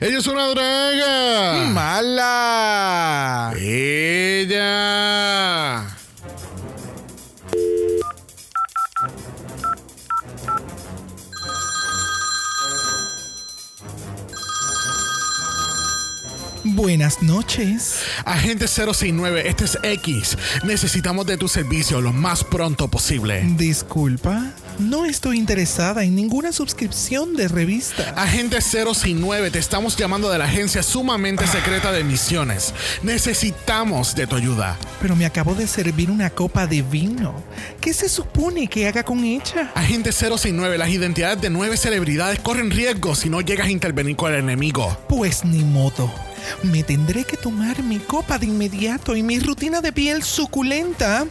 Ella es una draga. ¡Mala! Ella. Buenas noches. Agente 069, este es X. Necesitamos de tu servicio lo más pronto posible. Disculpa, no estoy interesada en ninguna suscripción de revista. Agente 069, te estamos llamando de la agencia sumamente secreta de misiones. Necesitamos de tu ayuda. Pero me acabo de servir una copa de vino. ¿Qué se supone que haga con ella? Agente 069, las identidades de nueve celebridades corren riesgo si no llegas a intervenir con el enemigo. Pues ni modo. Me tendré que tomar mi copa de inmediato y mi rutina de piel suculenta.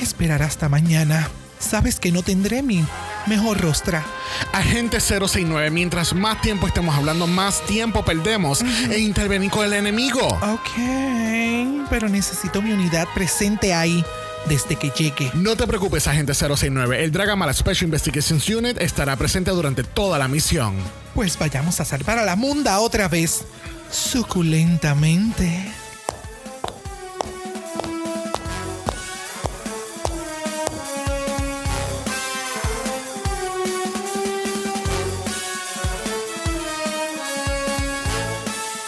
Esperar hasta mañana. Sabes que no tendré mi mejor rostra. Agente 069, mientras más tiempo estemos hablando, más tiempo perdemos en intervenir con el enemigo. Ok, pero necesito mi unidad presente ahí desde que llegue. No te preocupes, agente 069. El Dragamala Special Investigations Unit estará presente durante toda la misión. Pues vayamos a salvar a la munda otra vez. Suculentamente.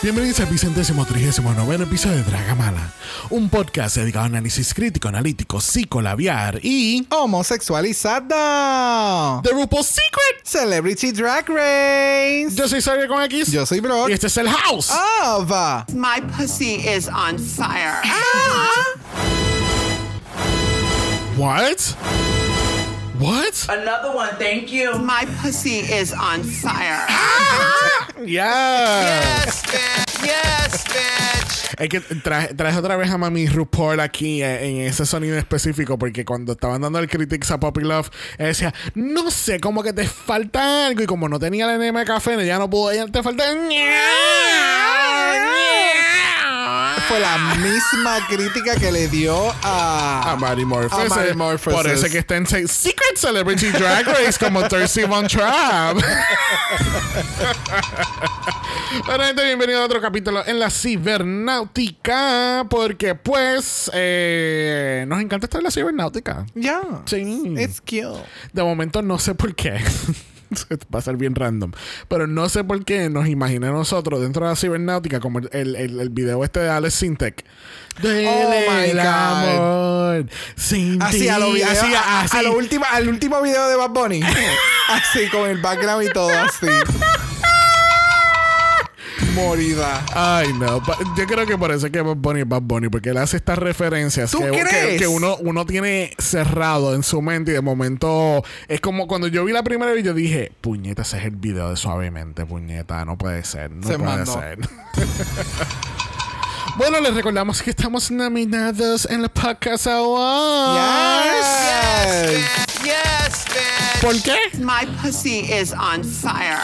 Bienvenidos al vicentésimo trigésimo noveno episodio de Dragamala, un podcast dedicado a análisis crítico, analítico, psicolabiar y Homosexualizada. The RuPaul's Secret. Celebrity Drag Race. Yo soy Xavier con X Yo soy Brock. y este es el House. Of. My pussy is on fire. What? What? Another one, thank you. My pussy is on fire. Yeah. Yes, bitch. Yes, bitch. Es que traje, traje otra vez a Mami RuPaul aquí eh, en ese sonido específico porque cuando estaban dando el critics a Poppy Love, ella decía, no sé, como que te falta algo y como no tenía la de café, ya no pudo, ella te falta... Fue la misma crítica que le dio a. A Mary Morpheus. Eh. Por eso es que está en Se- Secret Celebrity Drag Race como Thirsty Von Trapp. Bueno, gente, bienvenido a otro capítulo en la cibernáutica. Porque, pues, eh, nos encanta estar en la cibernáutica. Ya. Sí. It's cute. De momento no sé por qué. Va a ser bien random. Pero no sé por qué nos imaginé nosotros dentro de la cibernáutica como el, el, el- video este de Alex Sintek. Duele Oh my el God. amor sin Así a lo, video, Así, a, así. a lo último, al último video de Bad Bunny. así, con el background y todo así. Morida. Ay, no. Yo creo que por eso es que Bad Bunny es Bad Bunny, porque él hace estas referencias ¿Tú que, que- crees? que uno, uno tiene cerrado en su mente y de momento es como cuando yo vi la primera vez, yo dije, puñeta, ese es el video de suavemente, puñeta, no puede ser, no Se puede mandó. ser. bueno, les recordamos que estamos nominados en la Podcast Awards. Yes. Yes, bitch. ¿Por qué? My pussy is on fire.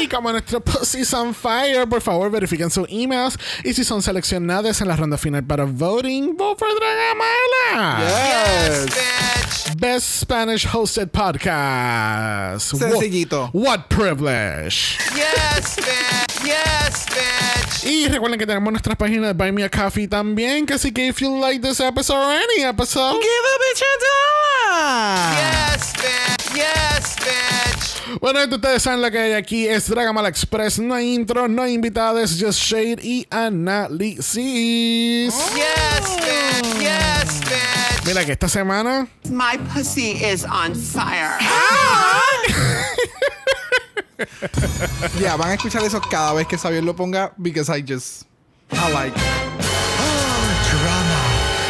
Y como nuestro Pussy's on fire, por favor verifiquen sus emails y si son seleccionadas en la ronda final para voting, vote for Dragamala. Yes, Yes. bitch. Best Spanish hosted podcast. Sencillito. What, what privilege. Yes, bitch. Yes, bitch. Y recuerden que tenemos nuestras páginas de Buy Me a Coffee también, que así que if you like this episode or any episode, Give a bitch a dollar. Yes, bitch. Yes, bitch. Bueno, ustedes saben lo que hay aquí es Dragamala Express. No hay intro, no hay invitados, just shade y análisis. Yes, bitch. Yes, bitch. Mira que esta semana My pussy is on fire. Ya, van a escuchar eso cada vez que Xavier lo ponga because I just I like.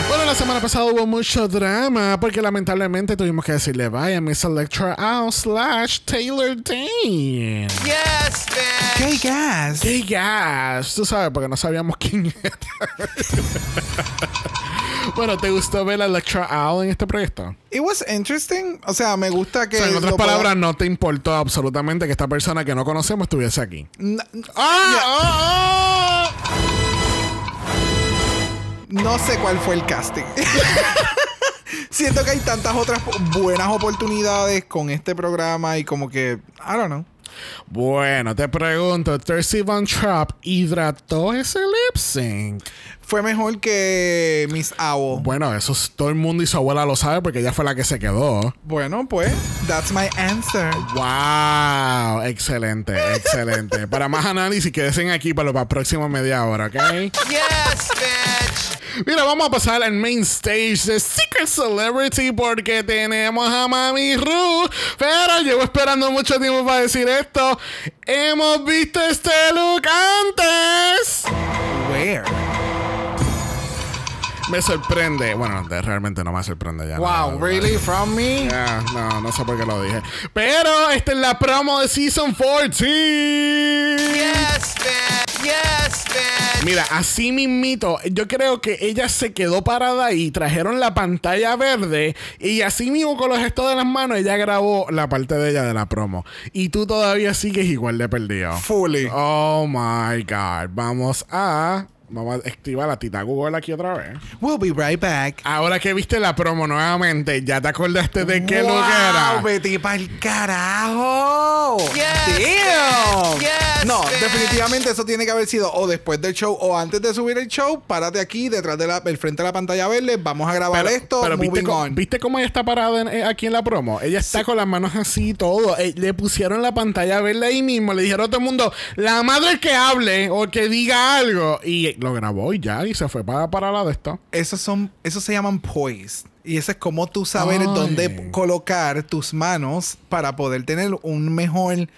Bueno, la semana pasada hubo mucho drama porque lamentablemente tuvimos que decirle bye a Miss Electra Out slash Taylor Dane. Yes, bitch. Gay gas. ¡Qué gas! Tú sabes, porque no sabíamos quién era. bueno, ¿te gustó ver a Electra Owl en este proyecto? It was interesting. O sea, me gusta que. O sea, en otras palabras, no te importó absolutamente que esta persona que no conocemos estuviese aquí. N- ¡Ah! ¡Ah! ¡Ah! No sé cuál fue el casting. Siento que hay tantas otras buenas oportunidades con este programa y como que, I don't know. Bueno, te pregunto, Thirsty Von Trapp hidrató ese lip sync. Fue mejor que Miss Owl. Bueno, eso es- todo el mundo y su abuela lo sabe porque ella fue la que se quedó. Bueno, pues, that's my answer. Wow, excelente, excelente. para más análisis, quédense aquí para la próxima media hora, ¿ok? Yes, bitch. Mira, vamos a pasar al main stage de Secret Celebrity porque tenemos a Mami Ru. Pero llevo esperando mucho tiempo para decir esto. Hemos visto este look antes. Where? Me sorprende. Bueno, de- realmente no me sorprende ya. Wow, No, really? From me? No, no sé por qué lo dije. Pero esta es la promo de Season 14. Yes, bitch. Yes, bitch. Mira, así mismito, yo creo que ella se quedó parada ahí, trajeron la pantalla verde y así mismo con los gestos de las manos ella grabó la parte de ella de la promo. Y tú todavía sigues igual de perdido. Fully. Oh my god. Vamos a... Vamos a activar la tita Google aquí otra vez. We'll be right back. Ahora que viste la promo nuevamente, ¿ya te acordaste de qué wow, look era? Betty pa'l carajo. Yes, Damn. yes, no, bitch. definitivamente eso tiene que haber sido o después del show o antes de subir el show. Párate aquí detrás del de frente de la pantalla verde. Vamos a grabar esto. pero ¿viste, moving cómo- on. ¿viste cómo ella está parada en- eh, aquí en la promo? Ella está con las manos así y todo. Eh, le pusieron la pantalla verde ahí mismo. Le dijeron a todo el mundo, la madre que hable o que diga algo. Y lo grabó y ya, y se fue para, para la de esto. Esos son, esos se llaman poise. Y eso es como tú saber Ay. dónde colocar tus manos para poder tener un mejor,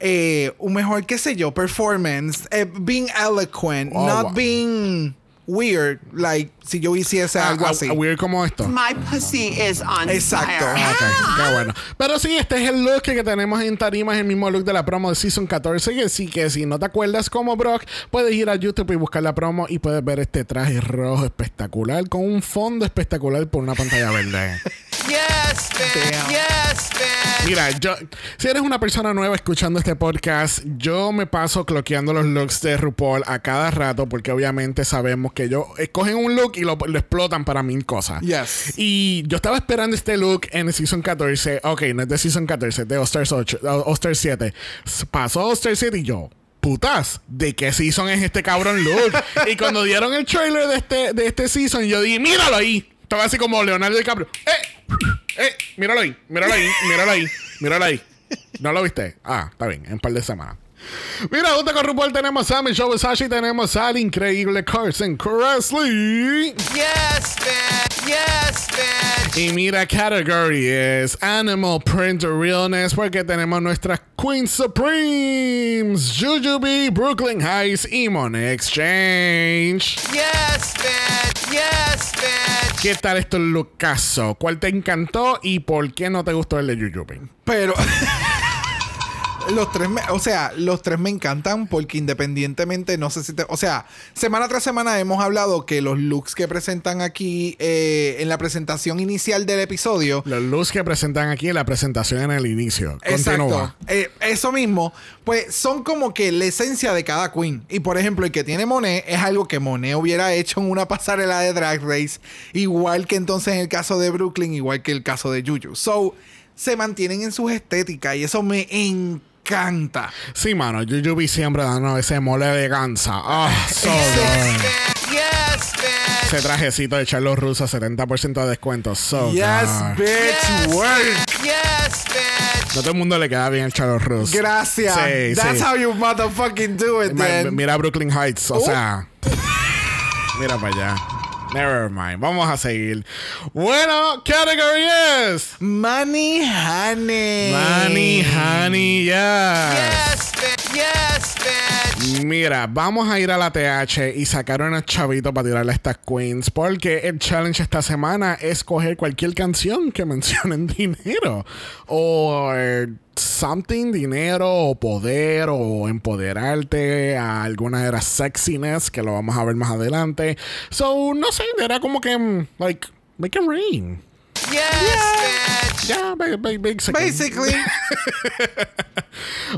eh, un mejor, qué sé yo, performance. Eh, being eloquent, Oh, not wow. being weird, like si yo hiciese algo Ah, así. ah, weird como esto. My pussy is on Exacto. fire. Ah, ok, qué bueno. Pero sí, este es el look que tenemos en tarima, es el mismo look de la promo de Season 14. Que sí, que si no te acuerdas como Brock, puedes ir a YouTube y buscar la promo y puedes ver este traje rojo espectacular con un fondo espectacular por una pantalla verde. Yes. Damn. Yes, bitch. Mira, yo, si eres una persona nueva escuchando este podcast, yo me paso cloqueando los looks de RuPaul a cada rato porque obviamente sabemos que ellos escogen un look y lo, lo explotan para mil cosas. Yes. Y yo estaba esperando este look en el Season 14. Ok, no es de Season 14, de All-Stars 8, All-Stars 7. S- Pasó All-Stars 7 y yo... Putas, ¿de qué season es este cabrón look? y cuando dieron el trailer de este, de este season, yo dije, míralo ahí. Estaba así como Leonardo DiCaprio. ¡Eh! ¡Eh! Míralo ahí, míralo ahí, míralo ahí, míralo ahí. ¿No lo viste? Ah, está bien, en un par de semanas. Mira, junto con RuPaul tenemos a Michelle y tenemos al increíble Carson Kressley. Yes, bitch. Yes, bitch. Y mira, category es Animal Print Realness porque tenemos nuestras Queen Supremes, Jujubee, Brooklyn Heights y Money Exchange. Yes, bitch. Yes, bitch. ¿Qué tal estos lookazos? ¿Cuál te encantó y por qué no te gustó el de Jujubee? Pero los tres, me- o sea, los tres me encantan porque independientemente, no sé si te, o sea, semana tras semana hemos hablado que los looks que presentan aquí eh, en la presentación inicial del episodio, Los looks que presentan aquí en la presentación en el inicio. Continúa. Exacto. Eh, eso mismo, pues son como que la esencia de cada queen. Y por ejemplo, el que tiene Monet es algo que Monet hubiera hecho en una pasarela de Drag Race, igual que entonces en el caso de Brooklyn, igual que el caso de Juju. So, se mantienen en sus estéticas y eso me encanta. Sí, mano, Jujubee siempre dando ese mole de ganza. Ah, so good. Bitch. Yes, bitch. Ese trajecito de Charlos Russo, 70% de descuento. So yes, good. bitch, Yes, work. Yes, bitch. No todo el mundo le queda bien el Charles Russo. Gracias. Sí, That's sí. how you motherfucking do it, Ma- then. Mira Brooklyn Heights, o Oh. sea. Mira para allá. Never mind. Vamos a seguir. Bueno, category es. Money Honey. Money, honey, yes. Yes, bitch. Yes, bitch. Mira, vamos a ir a la TH y sacar unos chavitos para tirarle a estas queens. Porque el challenge esta semana es coger cualquier canción que mencionen dinero. O eh, something, dinero, o poder, o empoderarte a alguna era sexiness, que lo vamos a ver más adelante. So, no sé, era como que, mm, like, make it rain. Ya, ba- ba- basically. Basically.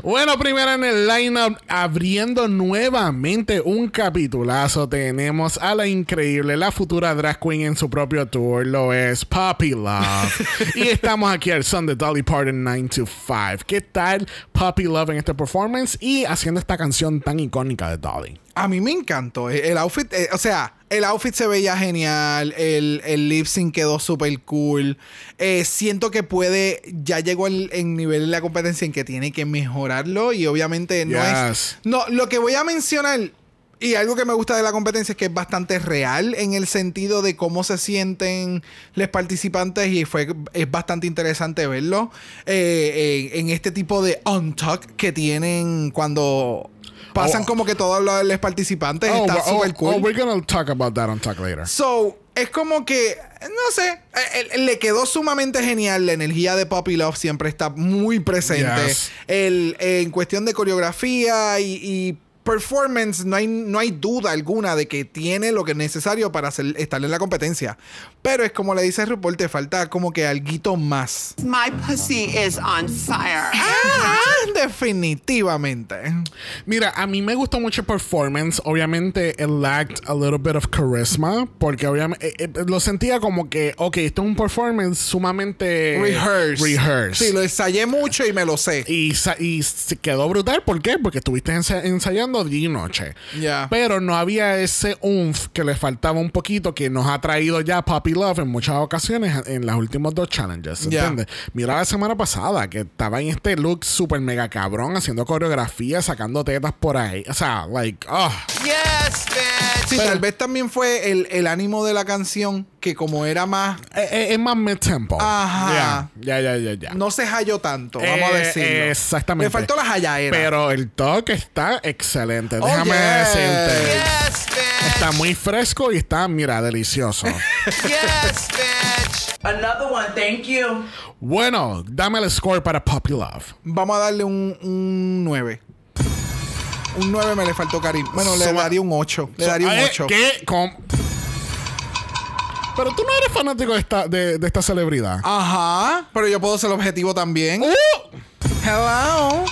Bueno, primero en el lineup, abriendo nuevamente un capitulazo, tenemos a la increíble, la futura drag queen en su propio tour, lo es Poppy Love. y estamos aquí al son de Dolly Parton 9 to 5. ¿Qué tal Poppy Love en este performance y haciendo esta canción tan icónica de Dolly? A mí me encantó. El el outfit, eh, o sea, el outfit se veía genial. El, el lip sync quedó súper cool. Eh, siento que puede, ya llegó el, en nivel de la competencia en que tiene que mejorarlo. Y obviamente no Yes. es. No, lo que voy a mencionar. Y algo que me gusta de la competencia es que es bastante real en el sentido de cómo se sienten los participantes y fue es bastante interesante verlo eh, en, en este tipo de on-talk que tienen cuando pasan Oh. como que todos los participantes. Oh, Está oh, súper oh, cool. we're gonna talk about that on Talk Later. So, es como que, no sé, eh, eh, le quedó sumamente genial. La energía de Poppy Love siempre está muy presente. Yes. El, en cuestión de coreografía y, y performance, no hay, no hay duda alguna de que tiene lo que es necesario para hacer- estar en la competencia. Pero es como le dice RuPaul, te falta como que alguito más. My pussy is on fire. Ah, definitivamente. Mira, a mí me gustó mucho el performance. Obviamente, it lacked a little bit of charisma. Porque obviamente eh, eh, lo sentía como que, ok, esto es un performance sumamente Rehearse. rehearsed. Sí, lo ensayé mucho y me lo sé. Y, se quedó brutal. ¿Por qué? Porque estuviste ensa- ensayando y noche. Pero no había ese umf que le faltaba un poquito que nos ha traído ya Poppy Love en muchas ocasiones en los últimos dos challenges. ¿Entiendes? Mira la semana pasada que estaba en este look súper mega cabrón haciendo coreografía, sacando tetas por ahí. O sea, like, oh. Yes, bitch. Sí, Pero- tal vez también fue el, el ánimo de la canción que como era más... Eh, eh, Es más mid-tempo. Ajá. Ya, ya, ya, ya. ya. No se halló tanto, vamos a Eh, decirlo. exactamente. Le faltó la hallaera. Pero el toque está excelente. Oh, Déjame yes. decirte. Yes, bitch. Está muy fresco y está, mira, delicioso. Yes, bitch. Another one, thank you. bueno, dame el score para Poppy Love. Vamos a darle un, un 9. Un 9 me le faltó cariño. Bueno, le daría un 8. Le daría un Eh, 8. ¿Qué? ¿Cómo? Pero tú no eres fanático de esta, de, de esta celebridad. Ajá. Pero yo puedo ser objetivo también. ¡Uh! Hello.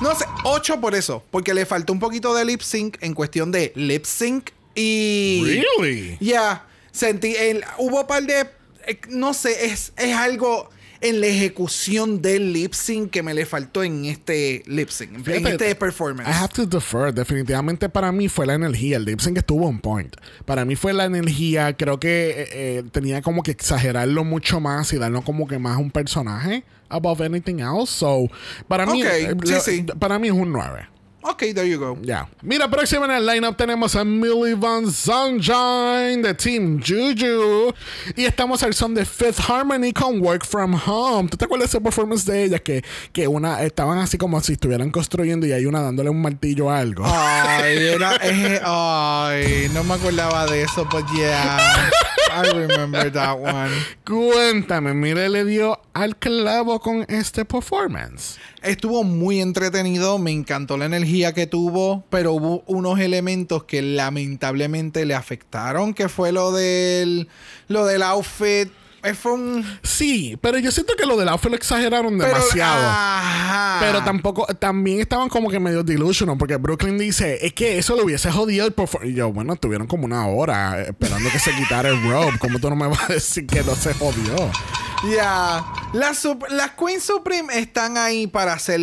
No sé, 8 por eso. Porque le faltó un poquito de lip sync en cuestión de lip sync. Y. Really? Ya, sentí, el, hubo un par de, eh, no sé, es, es algo en la ejecución del lip sync que me le faltó en este lip sync, en Fíjate, este performance. I have to defer. Definitivamente para mí fue la energía. El lip sync estuvo on point. Para mí fue la energía. Creo que eh, eh, tenía como que exagerarlo mucho más y darlo como que más un personaje above anything else. So, para mí, Ok, eh, sí, sí. para mí es un 9. Ok, there you go. Ya. Mira, próximo en el lineup tenemos a Millie Van Sunshine de Team Juju. Y estamos al son de Fifth Harmony con Work From Home. ¿Tú te acuerdas de ese performance de ella? Que, que una estaban así como si estuvieran construyendo y hay una dándole un martillo a algo. Ay, era, eh, ay, no me acordaba de eso, but yeah, I remember that one. Cuéntame, mire, le dio al clavo con este performance. Estuvo muy entretenido, me encantó la energía que tuvo, pero hubo unos elementos que lamentablemente le afectaron, que fue lo del, lo del outfit. Fue un... Sí, pero yo siento que lo del outfit lo exageraron pero- demasiado. ajá. Pero tampoco, también estaban como que medio delusional, porque Brooklyn dice, es que eso lo hubiese jodido el performance. Y yo, bueno, estuvieron como una hora eh, esperando que se quitara el robe. ¿Cómo tú no me vas a decir que no se jodió? Ya. Las, Queen Supreme están ahí para hacer.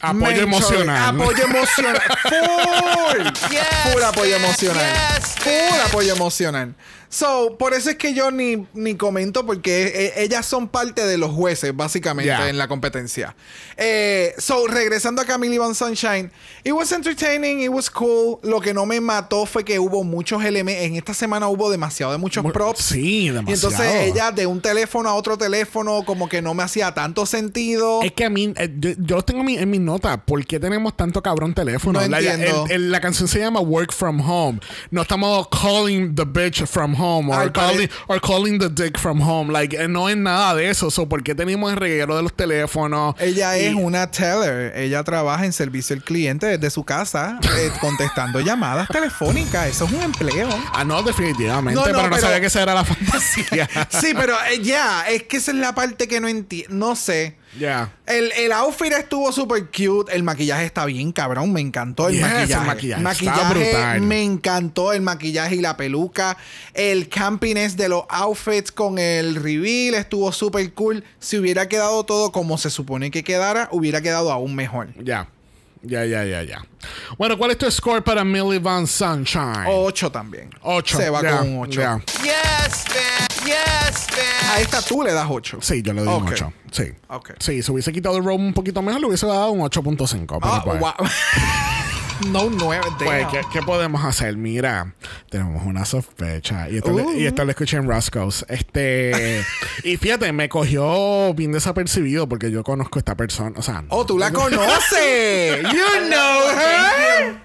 Apoyo emocional. Apoyo emocional. Full. Yes, Full apoyo emocional. Yes, Full apoyo emocional. So, por eso es que yo ni, ni comento, porque eh, ellas son parte de los jueces, básicamente, Yeah. en la competencia. Eh, so, regresando a Camille Van Sunshine, it was entertaining, it was cool. Lo que no me mató fue que hubo muchos elementos. En esta semana hubo demasiado de muchos Mu- props. sí, Y demasiado. entonces ella de un teléfono a otro teléfono como que no me hacía tanto sentido. Es que a mí, eh, yo, yo tengo en mi, en mi nota. ¿Por qué tenemos tanto cabrón teléfono? No la, entiendo. el- el- la canción se llama Work From Home. No estamos calling the bitch from home or, Ay, pare- calling, or calling the dick from home. Like, eh, no es nada de eso. So, ¿Por qué tenemos el reguero de los teléfonos? Ella Y- es una teller. Ella trabaja en servicio al cliente desde su casa, eh, contestando llamadas telefónicas. Eso es un empleo. Ah, no, definitivamente. No, no, pero no pero- sabía que esa era la fantasía. Sí, pero eh, ya, es que esa es la parte que no entiendo. No sé. El, el outfit estuvo super cute. El maquillaje está bien, cabrón. Me encantó el Yes, el maquillaje. maquillaje está me encantó el maquillaje y la peluca. El campiness de los outfits con el reveal estuvo super cool. Si hubiera quedado todo como se supone que quedara, hubiera quedado aún mejor. Ya. Ya, ya, ya, ya. Bueno, ¿cuál es tu score para Millie Van Sunshine? 8 también. Ocho. Se va Ya, con un 8. ya. Yes, bitch. Yes, bitch. A esta tú le das 8. Sí, yo le doy un Ok. 8. Sí. Ok. Sí, si hubiese quitado el roam un poquito mejor, le hubiese dado un 8.5. pero Ah, pues, wow. no un 9. pues, ¿qué, qué podemos hacer? Mira, tenemos una sospecha. Y esto, Uh. le- y esto lo escuché en Roscoe's. Este. y fíjate, me cogió bien desapercibido porque yo conozco a esta persona. O sea, Oh, tú la conoces. you know her.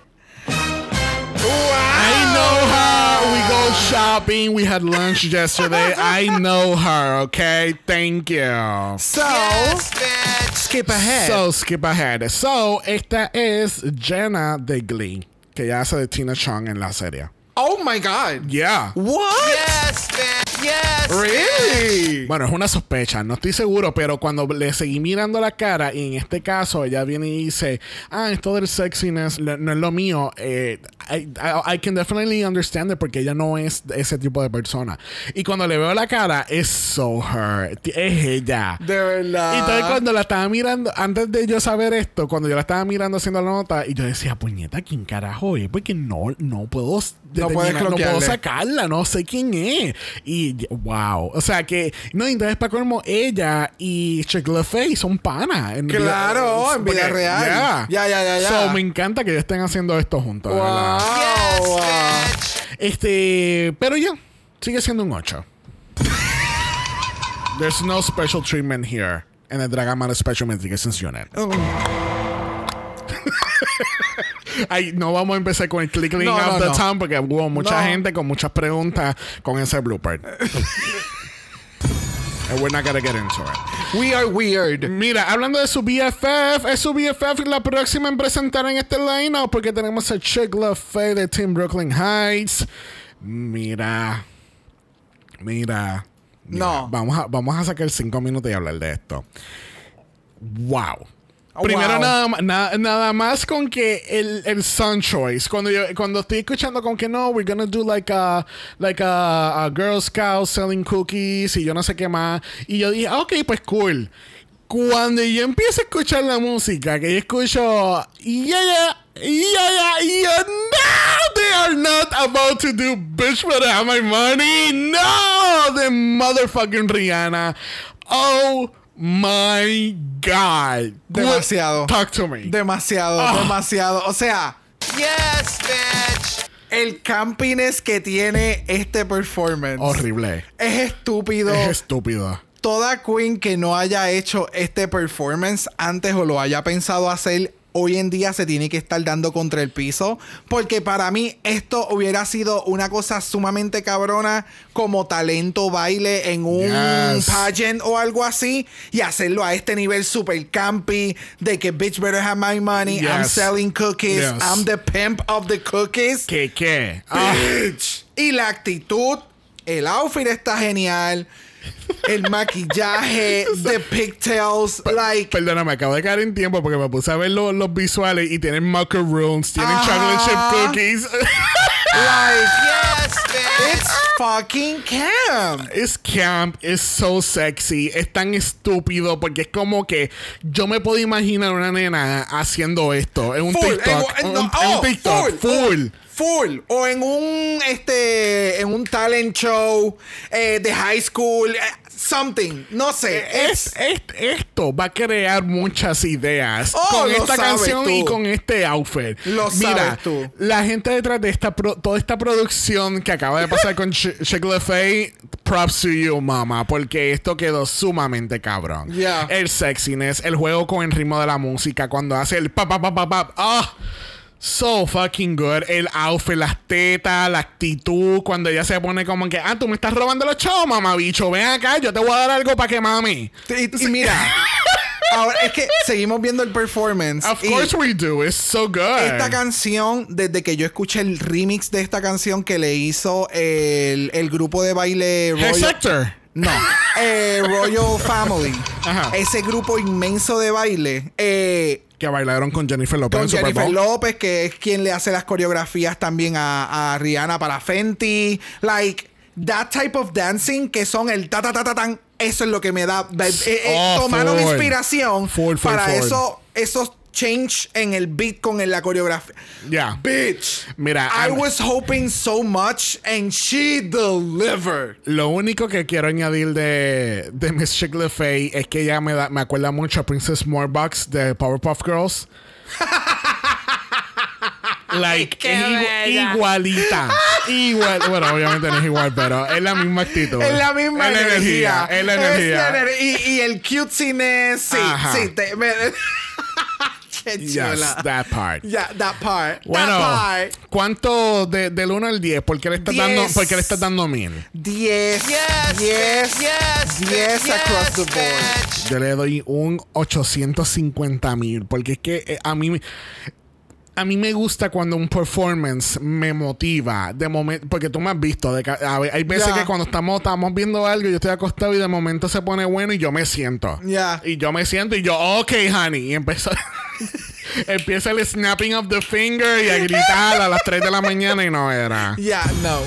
I know her. We go shopping. We had lunch yesterday. I know her. Okay. Thank you. So, Yes, bitch. Skip ahead. So, skip ahead. So, esta es Jenna de Glee, que ya hace de Tina Chung en la serie. oh my God. Yeah. What? Yes, bitch. Yes. Really? Bueno, es una sospecha, no estoy seguro, pero cuando le seguí mirando la cara, y en este caso ella viene y dice, ah, esto del sexiness no es lo mío, eh, I, I- I can definitely understand it porque ella no es ese tipo de persona. Y cuando le veo la cara, es so her, es ella. De verdad. Y entonces cuando la estaba mirando, antes de yo saber esto, cuando yo la estaba mirando haciendo la nota, y yo decía, puñeta, ¿quién carajo es? Porque no, no puedo No puedes determinar, no puedo sacarla, no sé quién es. Y wow. O sea que, no, entonces para colmo, ella y Chick Fay son panas. en Claro, vida- en vida porque- real. Ya, ya, ya, ya. So, me encanta que ellos estén haciendo esto juntos. de verdad. Yes, Wow. bitch. Este, pero ya, sigue siendo un 8. There's no special treatment here in the Dragamar Special Investigations Unit. Ay, no vamos a empezar con el clickling No, of no, the no. town porque hubo mucha gente con muchas preguntas con ese blooper. And we're not gonna get into it. We are weird. Mira, hablando de su BFF, es su BFF la próxima en presentar en este line porque tenemos a Chick Fay de Team Brooklyn Heights. Mira, mira. mira. No. Vamos a, vamos a sacar cinco minutos y hablar de esto. Wow. Oh, Primero wow. nada, nada más con que el, el Sun Choice. Cuando yo cuando estoy escuchando con que no, we're gonna do like a like a, a Girl Scout selling cookies y yo no sé qué más. Y yo dije, ah, ok, pues cool. Cuando yo empiezo a escuchar la música, que yo escucho, yeah, yeah, yeah, yeah, yeah, no, they are not about to do bitch better have my money. No, the motherfucking Rihanna. Oh my God. Demasiado. Talk to me. Demasiado, Ah. demasiado. O sea, Yes, bitch. el campiness que tiene este performance Horrible. es estúpido. Es estúpido. Toda queen que no haya hecho este performance antes o lo haya pensado hacer hoy en día se tiene que estar dando contra el piso porque para mí esto hubiera sido una cosa sumamente cabrona como talento baile en un Yes. pageant o algo así y hacerlo a este nivel super campy de que bitch better have my money I'm selling cookies Yes. I'm the pimp of the cookies ¿Qué qué? Ah, Bitch. Y la actitud, el outfit está genial. El maquillaje, the pigtails, like. Perdóname, acabo de caer en tiempo porque me puse a ver los, los visuales y tienen macaroons, tienen Ajá. chocolate chip cookies. like Yes, bitch. it's fucking camp. Es camp, es so sexy, es tan estúpido porque es como que yo me puedo imaginar una nena haciendo esto en un Full, TikTok. en- en- en no, un- en TikTok, full. Full. O en un este. En un talent show eh, de high school. eh, something. No sé. Es, es- esto va a crear muchas ideas Oh, con esta canción tú. y con este outfit. Lo Mira, sabes tú. la gente detrás de esta pro- toda esta producción que acaba de pasar con Ch Chick Fay, props to you, mama, porque esto quedó sumamente cabrón. Yeah. El sexiness, el juego con el ritmo de la música, cuando hace el pa pa pa pa pa, ah, So fucking good. El outfit, las tetas, la actitud. Cuando ella se pone como que, ah, tú me estás robando los chavos, mamá bicho. Ven acá, yo te voy a dar algo para que mami. Y, y mira, ahora es que seguimos viendo el performance. Of course we do. It's so good. Esta canción, desde que yo escuché el remix de esta canción que le hizo el, el grupo de baile Royal, Sector. No, eh, Royal Family. Ajá. Ese grupo inmenso de baile. Eh, Que bailaron con Jennifer Lopez con en Super Jennifer. López, que es quien le hace las coreografías también a, a Rihanna para Fenty. Like, that type of dancing que son el ta ta ta ta tan. Eso es lo que me da. eh, eh, Oh, tomaron inspiración para eso, esos change en el beat con el- la coreografía. Yeah. Bitch. Mira, I I'm- was hoping so much and she delivered. Lo único que quiero añadir de, de Miss Chick Fey es que ella me, da, me acuerda mucho a Princess Morbox de Powerpuff Girls. like, es igu- igualita. Igual, bueno, obviamente no es igual, pero es la misma actitud. Es la misma Es la energía. Es la energía. ener- y, y el cutesiness. Sí, Ajá. sí. Te, me- Qué Yes, that part. Yeah, that part. Bueno, that part. ¿cuánto de- del 1 al 10? ¿Por qué le estás dando, por qué le estás dando mil? 10. Yes, 10. yes, 10 across the board. bitch. Yo le doy un 850 mil. Porque es que eh, a mí. A mí me gusta cuando un performance me motiva. De momento. Porque tú me has visto. De, ca- a ver, hay veces Ya. que cuando estamos, estamos viendo algo, yo estoy acostado y de momento se pone bueno y yo me siento. Ya. Y yo me siento y yo, ok, honey. Y empezó. empieza el snapping of the finger y a gritar a las 3 de la mañana y no era. Yeah, no.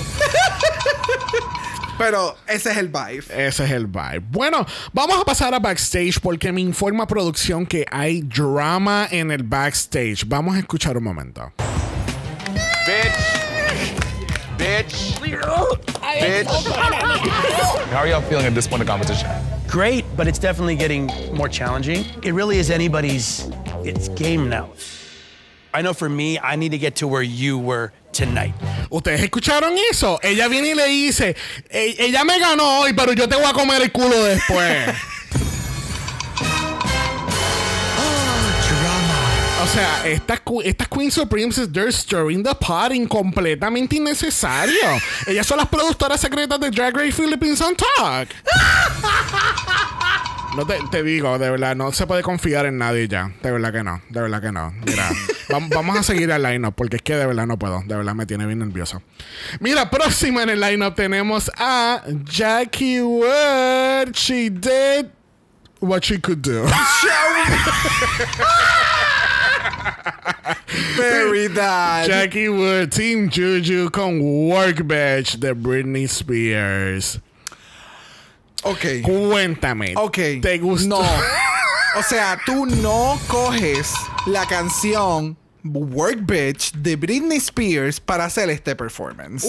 Pero ese es el vibe. Ese es el vibe. Bueno, vamos a pasar a backstage porque me informa producción que hay drama en el backstage. Vamos a escuchar un momento. Bitch. Bitch. Bitch. How are y'all feeling at this point of competition? great, but it's definitely getting more challenging. It really is anybody's it's game now. I know for me, I need to get to where you were tonight. ¿Ustedes escucharon eso? Ella viene y le dice, "E- ella me ganó hoy, pero yo te voy a comer el culo después. O sea, estas, estas Queen Supremes, they're stirring the pot completamente innecesario. Ellas son las productoras secretas de Drag Race Philippines on Talk. No te, te digo, de verdad, no se puede confiar en nadie ya. De verdad que no, de verdad que no. Mira, vam- vamos a seguir al line-up porque es que de verdad no puedo. De verdad me tiene bien nervioso. Mira, próxima en el line-up tenemos a Jackie Wood. She did what she could do. Very that. Jackie Wood, Team Juju con Workbench de Britney Spears. Ok. Cuéntame. Ok. ¿Te gustó? No. O sea, tú no coges la canción Work Bitch de Britney Spears para hacer este performance.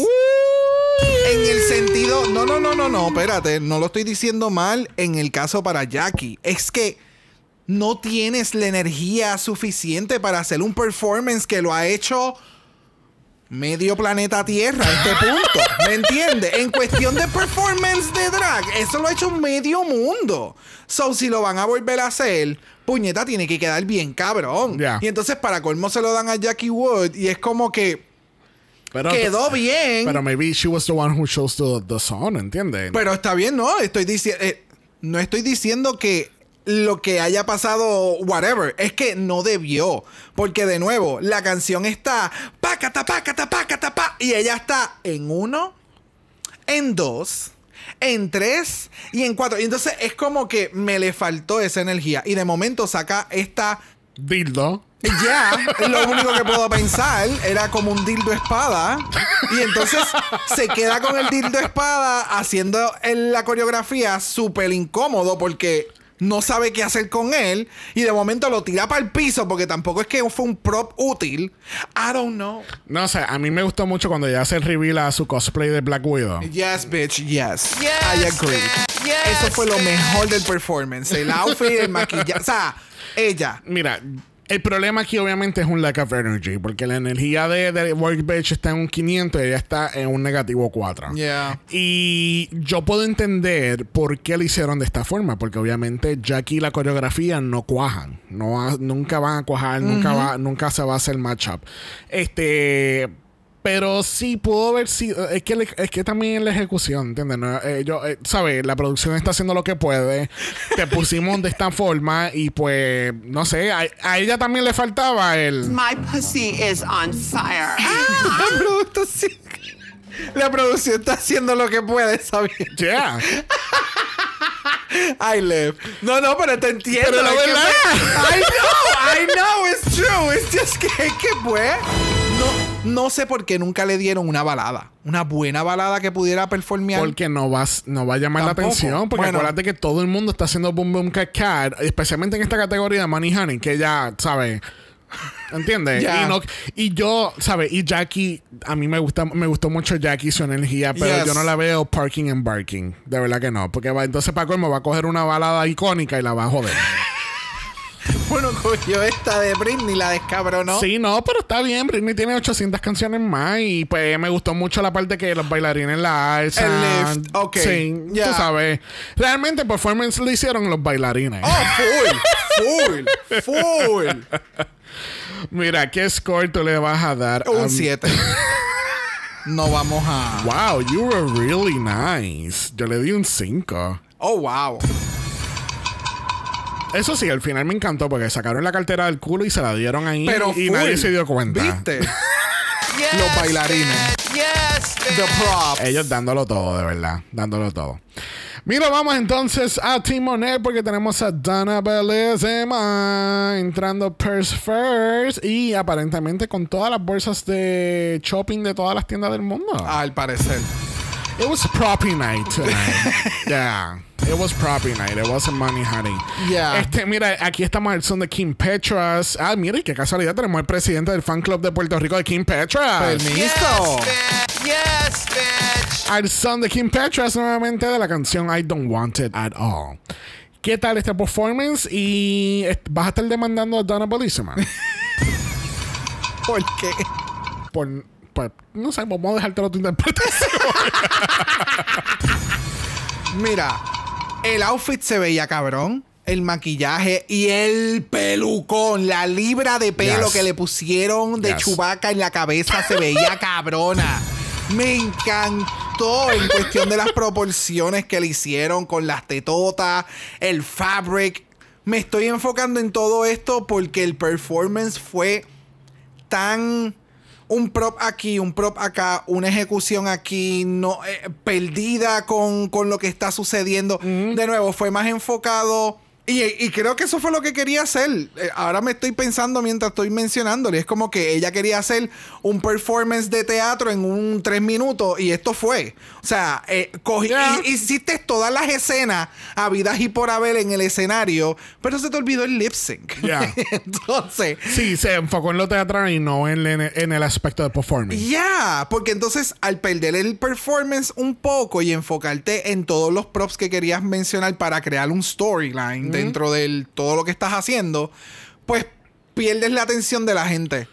En el sentido, no, no, no, no, no, espérate, no lo estoy diciendo mal en el caso para Jackie. Es que no tienes la energía suficiente para hacer un performance que lo ha hecho medio planeta Tierra a este punto. ¿Me entiendes? En cuestión de performance de drag, eso lo ha hecho medio mundo. So, si lo van a volver a hacer, puñeta tiene que quedar bien cabrón. Y entonces, para colmo, se lo dan a Jackie Wood y es como que Pero, quedó bien. Pero maybe she was the one who chose the, the song, ¿entiendes? Pero está bien, ¿no? Estoy diciendo. no estoy diciendo que lo que haya pasado, whatever, es que no debió. Porque de nuevo, la canción está pácata, pácata, pácata, pa. Y ella está en uno, en dos, en tres y en cuatro. Y entonces es como que me le faltó esa energía. Y de momento saca esta Dildo. ya, lo único que puedo pensar era como un dildo espada. Y entonces se queda con el dildo espada haciendo la coreografía súper incómodo porque no sabe qué hacer con él. Y de momento lo tira para el piso porque tampoco es que fue un prop útil. I don't know. No sé, a mí me gustó mucho cuando ella se revela a su cosplay de Black Widow. Yes, bitch, yes. Yes, I agree. yes, Eso fue lo mejor del performance. El outfit, el maquillaje. O sea, ella. Mira, El problema aquí obviamente es un lack of energy, porque la energía de, de Workbench está en un 500 y ella está en un negativo 4. Yeah. Y yo puedo entender por qué lo hicieron de esta forma, porque obviamente Jackie y la coreografía no cuajan, no va- nunca van a cuajar, nunca va, nunca se va a hacer matchup. Este, pero sí pudo haber sido, es que, le- es que también la ejecución, ¿entiendes? No, eh, yo, eh, ¿sabes? La producción está haciendo lo que puede, te pusimos de esta forma y pues, no sé, a, a ella también le faltaba el... My pussy is on fire. La producción, la producción está haciendo lo que puede, ¿sabes? Yeah. I live. No, no, pero te entiendo. Pero la verdad. I know, I know, it's true. It's just que, que pues. No, sé por qué nunca le dieron una balada. Una buena balada que pudiera performear. Porque no vas, no va a llamar Tampoco. la atención. Porque Bueno. acuérdate que todo el mundo está haciendo Boom Boom Cat Cat, especialmente en esta categoría de Money Honey, que ya, ¿sabes? ¿Entiendes? Ya. Y, no- y yo, ¿sabes? Y Jackie, a mí me gusta, me gustó mucho Jackie su energía, pero Yes. yo no la veo parking and barking. De verdad que no. Porque va, entonces Paco me va a coger una balada icónica y la va a joder. Bueno, cogió esta de Britney, la descabronó. Sí, no, pero está bien. Britney tiene 800 canciones más y pues me gustó mucho la parte que los bailarines la alzan. El lift, ok, Sí, tú sabes. Realmente performance lo hicieron los bailarines. Oh, full, full, full. Mira, ¿qué score tú le vas a dar? Un 7. No vamos a. Wow, you were really nice. Yo le di un 5. Oh, wow. Eso sí, al final me encantó porque sacaron la cartera del culo y se la dieron ahí Pero y full. nadie se dio cuenta. ¿Viste? Los bailarines. The props. Ellos dándolo todo, de verdad. Dándolo todo. Mira, vamos entonces a Timonet porque tenemos a Dana Belezema entrando purse first y aparentemente con todas las bolsas de shopping de todas las tiendas del mundo. Al parecer. It was property night tonight. yeah. It was property night. It wasn't money honey. Yeah. Este, mira, aquí estamos al son de Kim Petras. Ah, mira, y qué casualidad. Tenemos el presidente del fan club de Puerto Rico de Kim Petras. Permiso. Al son de Kim Petras nuevamente de la canción I Don't Want It At All. ¿Qué tal esta performance? Y vas a estar demandando a Donna Bellissima. ¿Por qué? por, por- no sé, vamos a dejarte tu interpretación. Mira, el outfit se veía cabrón. El maquillaje y el pelucón, la libra de pelo Yes. que le pusieron de Yes. chubaca en la cabeza se veía cabrona. Me encantó en cuestión de las proporciones que le hicieron con las tetotas, el fabric. Me estoy enfocando en todo esto porque el performance fue tan un prop aquí, un prop acá, una ejecución aquí, no eh, perdida con, con lo que está sucediendo. De nuevo, fue más enfocado. Y, y creo que eso fue lo que quería hacer. Eh, ahora me estoy pensando mientras estoy mencionándole. Es como que ella quería hacer un performance de teatro en un tres minutos y esto fue. O sea, eh, cogí- Yeah. hi- hiciste todas las escenas habidas y por haber en el escenario, pero se te olvidó el lip sync. Yeah. Entonces, sí, se enfocó en lo teatral y no en, en- en el aspecto de performance. ya, porque entonces al perder el performance un poco y enfocarte en todos los props que querías mencionar para crear un storyline dentro de todo lo que estás haciendo, pues pierdes la atención de la gente.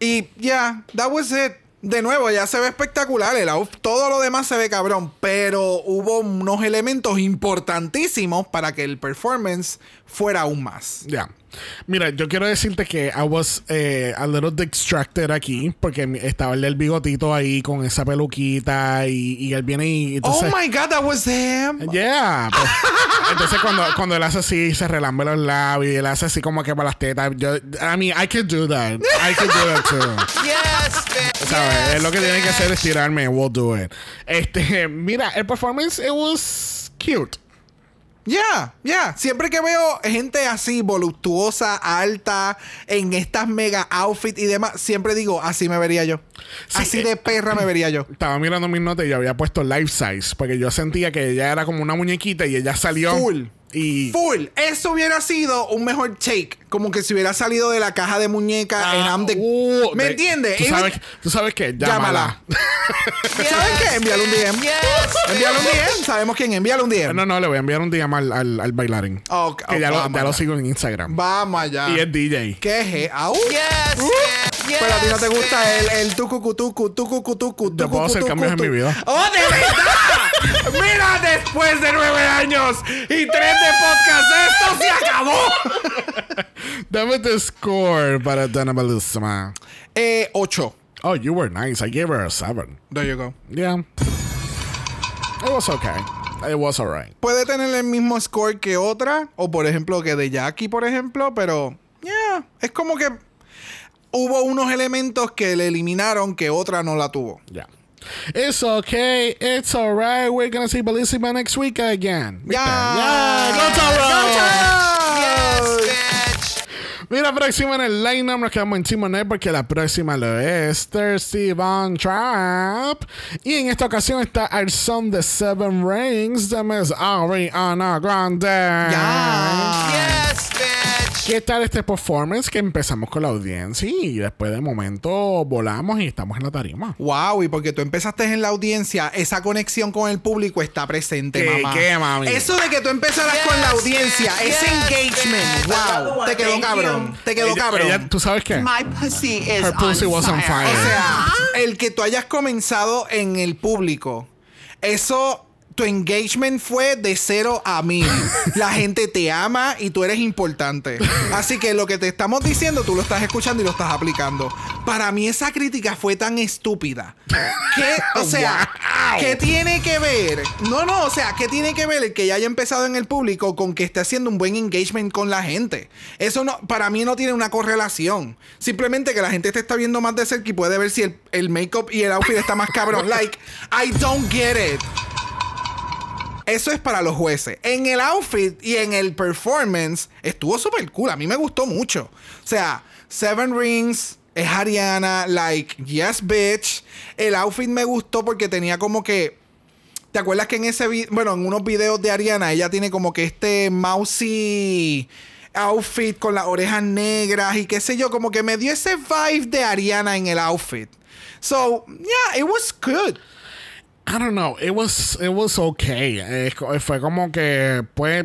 Y ya, that was it. De nuevo, ya se ve espectacular. El todo lo demás se ve cabrón. Pero hubo unos elementos importantísimos para que el performance fuera aún más. Ya. Mira, yo quiero decirte que I was eh, a little distracted aquí porque estaba el del bigotito ahí con esa peluquita y, y él viene y entonces... oh my god, that was him. Yeah. pues, entonces cuando, cuando él hace así, se relambe los labios y él hace así como que para las tetas. Yo, I mean, I could do that. I could do that too. ¿Sabes? Es lo que tiene que hacer es tirarme. We'll do it. Este, mira, el performance, it was cute. Ya, ya. Siempre que veo gente así, voluptuosa, alta, en estas mega outfits y demás, siempre digo, así me vería yo. Sí, así eh, de perra me vería yo. Estaba mirando mis notas y yo había puesto life size porque yo sentía que ella era como una muñequita y ella salió. Full, Y Full. Eso hubiera sido un mejor take. Como que si hubiera salido de la caja de muñeca en Ah, I'm the- uh, ¿Me de- entiendes? ¿Tú sabes, ¿Tú sabes qué? Llámala. Llámala. ¿Saben qué? Envíale un DM. Envíale un DM. Sabemos quién. Envíale un DM. No, no, le voy a enviar un DM al, al, al bailarín. Que ya, lo, ya lo sigo en Instagram. Vamos allá. Y es DJ. ¿Qué es? ¿Au? Pero a ti no te gusta el, el tucu tucu tucu tucu Yo puedo hacer cambios en mi vida. ¡Oh, de verdad! Mira, después de nueve años y tres de podcast, esto se acabó. Dame tu score para Dana Bellissima. Eh, ocho. Oh, you were nice. I gave her a seven. There you go. Yeah. It was okay. It was alright. Puede tener el mismo score que otra, o por ejemplo que de Jackie, por ejemplo, pero yeah, es como que hubo unos elementos que le eliminaron que otra no la tuvo. Yeah. It's okay. It's alright. We're gonna see Bellissima next week again. Yeah. Yeah. Go Tauros. Go Tauros. Mira, próxima en el lineup nos quedamos en Team Monet porque la próxima lo es Thirsty Von Trap. Y en esta ocasión está el son de Seven Rings de Miss Ariana Grande. Yeah. ¿Qué tal este performance que empezamos con la audiencia y después de momento volamos y estamos en la tarima? Wow, y porque tú empezaste en la audiencia, esa conexión con el público está presente, ¿Qué- mamá. qué, mami? Eso de que tú empezaras con la audiencia, ese engagement, wow, te quedó Thank cabrón, te quedó Ella- cabrón. ella- ¿Tú sabes qué? My pussy is Her pussy on was on fire. fire. O sea, el que tú hayas comenzado en el público, eso, tu engagement fue de cero a mil. La gente te ama y tú eres importante. Así que lo que te estamos diciendo, tú lo estás escuchando y lo estás aplicando. Para mí esa crítica fue tan estúpida. ¿Qué, o sea, Wow. ¿qué tiene que ver? No, no, o sea, ¿qué tiene que ver el que ya haya empezado en el público con que esté haciendo un buen engagement con la gente? Eso no, para mí no tiene una correlación. Simplemente que la gente te está viendo más de cerca y puede ver si el, el make-up y el outfit está más cabrón. Like, I don't get it. Eso es para los jueces. En el outfit y en el performance estuvo súper cool. A mí me gustó mucho. O sea, Seven Rings es Ariana, like, yes, bitch. El outfit me gustó porque tenía como que. ¿Te acuerdas que en ese vi- bueno, en unos videos de Ariana, ella tiene como que este mousy outfit con las orejas negras y qué sé yo, como que me dio ese vibe de Ariana en el outfit. So, yeah, it was good. I don't know. It was, it was okay. Eh, fue como que, pues,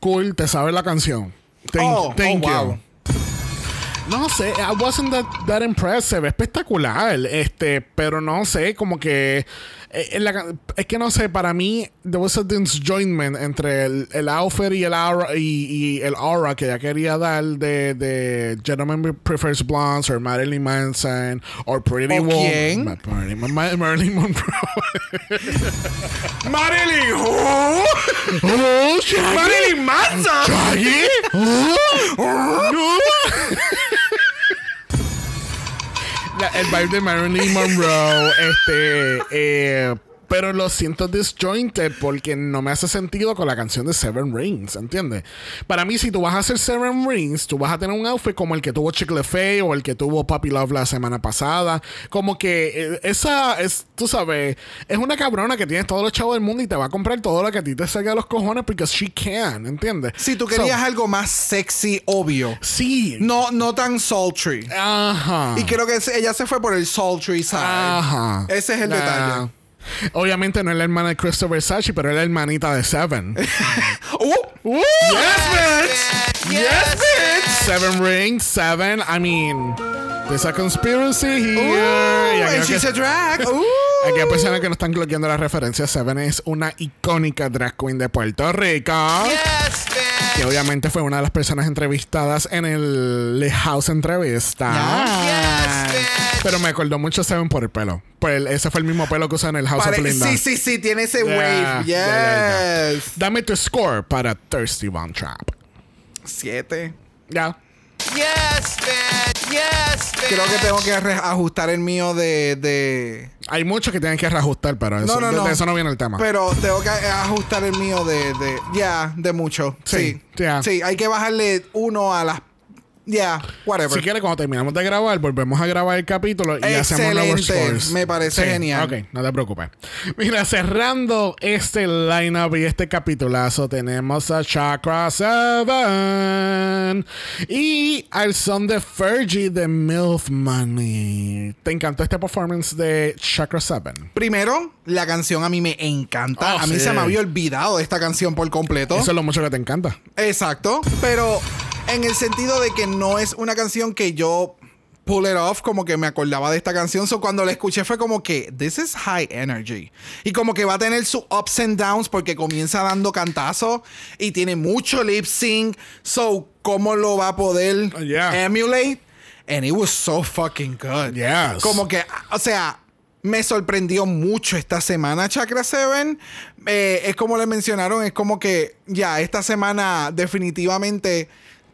cool, te sabes la canción. Thank, Oh, thank oh, you. wow. No sé, I wasn't that, that impressed. Se ve espectacular. Este, pero no sé, como que. Eh, en la es que no sé, para mí, there was a disjointment entre el, el outfit y el aura, y, y el aura que ella quería dar de, de Gentleman Prefers Blondes, o Marilyn Manson, o Pretty ¿O Woman. quién? Ma- Marilyn, Ma- Marilyn Monroe. Marilyn, who? oh. Marilyn Manson. Shaggy? Oh, no. La- el vibe de Marilyn Monroe, este, eh, pero lo siento disjointed porque no me hace sentido con la canción de Seven Rings, ¿entiendes? Para mí, si tú vas a hacer Seven Rings, tú vas a tener un outfit como el que tuvo Chicle Fay o el que tuvo Puppy Love la semana pasada. Como que eh, esa es, tú sabes, es una cabrona que tienes todos los chavos del mundo y te va a comprar todo lo que a ti te salga de los cojones porque she can, ¿entiendes? Si tú So, querías algo más sexy, obvio. Sí. No, no tan sultry. Ajá. Y creo que ella se fue por el sultry side. Ajá. Ese es el Nah. detalle. Obviamente no es la hermana de Christopher Sachi, pero es la hermanita de Seven. Uh, Woo! yes, bitch. Yes, bitch. Seven rings, seven. I mean, there's a conspiracy here. Ooh, and she's que- a drag. Ooh. Aquellas personas que no están cloqueando la referencia, Seven es una icónica drag queen de Puerto Rico. Que obviamente fue una de las personas entrevistadas en el House Entrevista. Pero me acordó mucho Seven por el pelo. Pues el- ese fue el mismo pelo que usa en el House Pare- of Linda. sí, sí, sí, tiene ese Yeah, wave. yeah, yeah, Yes. Dame tu score para Thirsty Von Trap. Siete. Ya. Creo que tengo que ajustar el mío de, de- Hay muchos que tienen que reajustar, pero eso, No, no, de- no. de eso no viene el tema. Pero tengo que ajustar el mío de. de ya, de mucho. Sí, Sí. ya. Sí, hay que bajarle uno a las. Yeah, whatever. Si quieres, cuando terminamos de grabar, volvemos a grabar el capítulo y hacemos Excelente. scores. Me parece genial. Ok, no te preocupes. Mira, cerrando este lineup y este capitulazo, tenemos a Chakra 7 y al son de Fergie de MILF Money. ¿Te encantó este performance de Chakra 7? Primero, la canción a mí me encanta. Oh, a mí sí. se me había olvidado de esta canción por completo. Eso es lo mucho que te encanta. Exacto. Pero en el sentido de que no es una canción que yo pull it off, como que me acordaba de esta canción. So cuando la escuché fue como que, this is high energy. Y como que va a tener sus ups and downs porque comienza dando cantazos y tiene mucho lip sync. So, ¿cómo lo va a poder yeah. emulate? And it was so fucking good. Yes. Como que, o sea, me sorprendió mucho esta semana Chakra 7. Eh, es como le mencionaron, es como que ya, esta semana definitivamente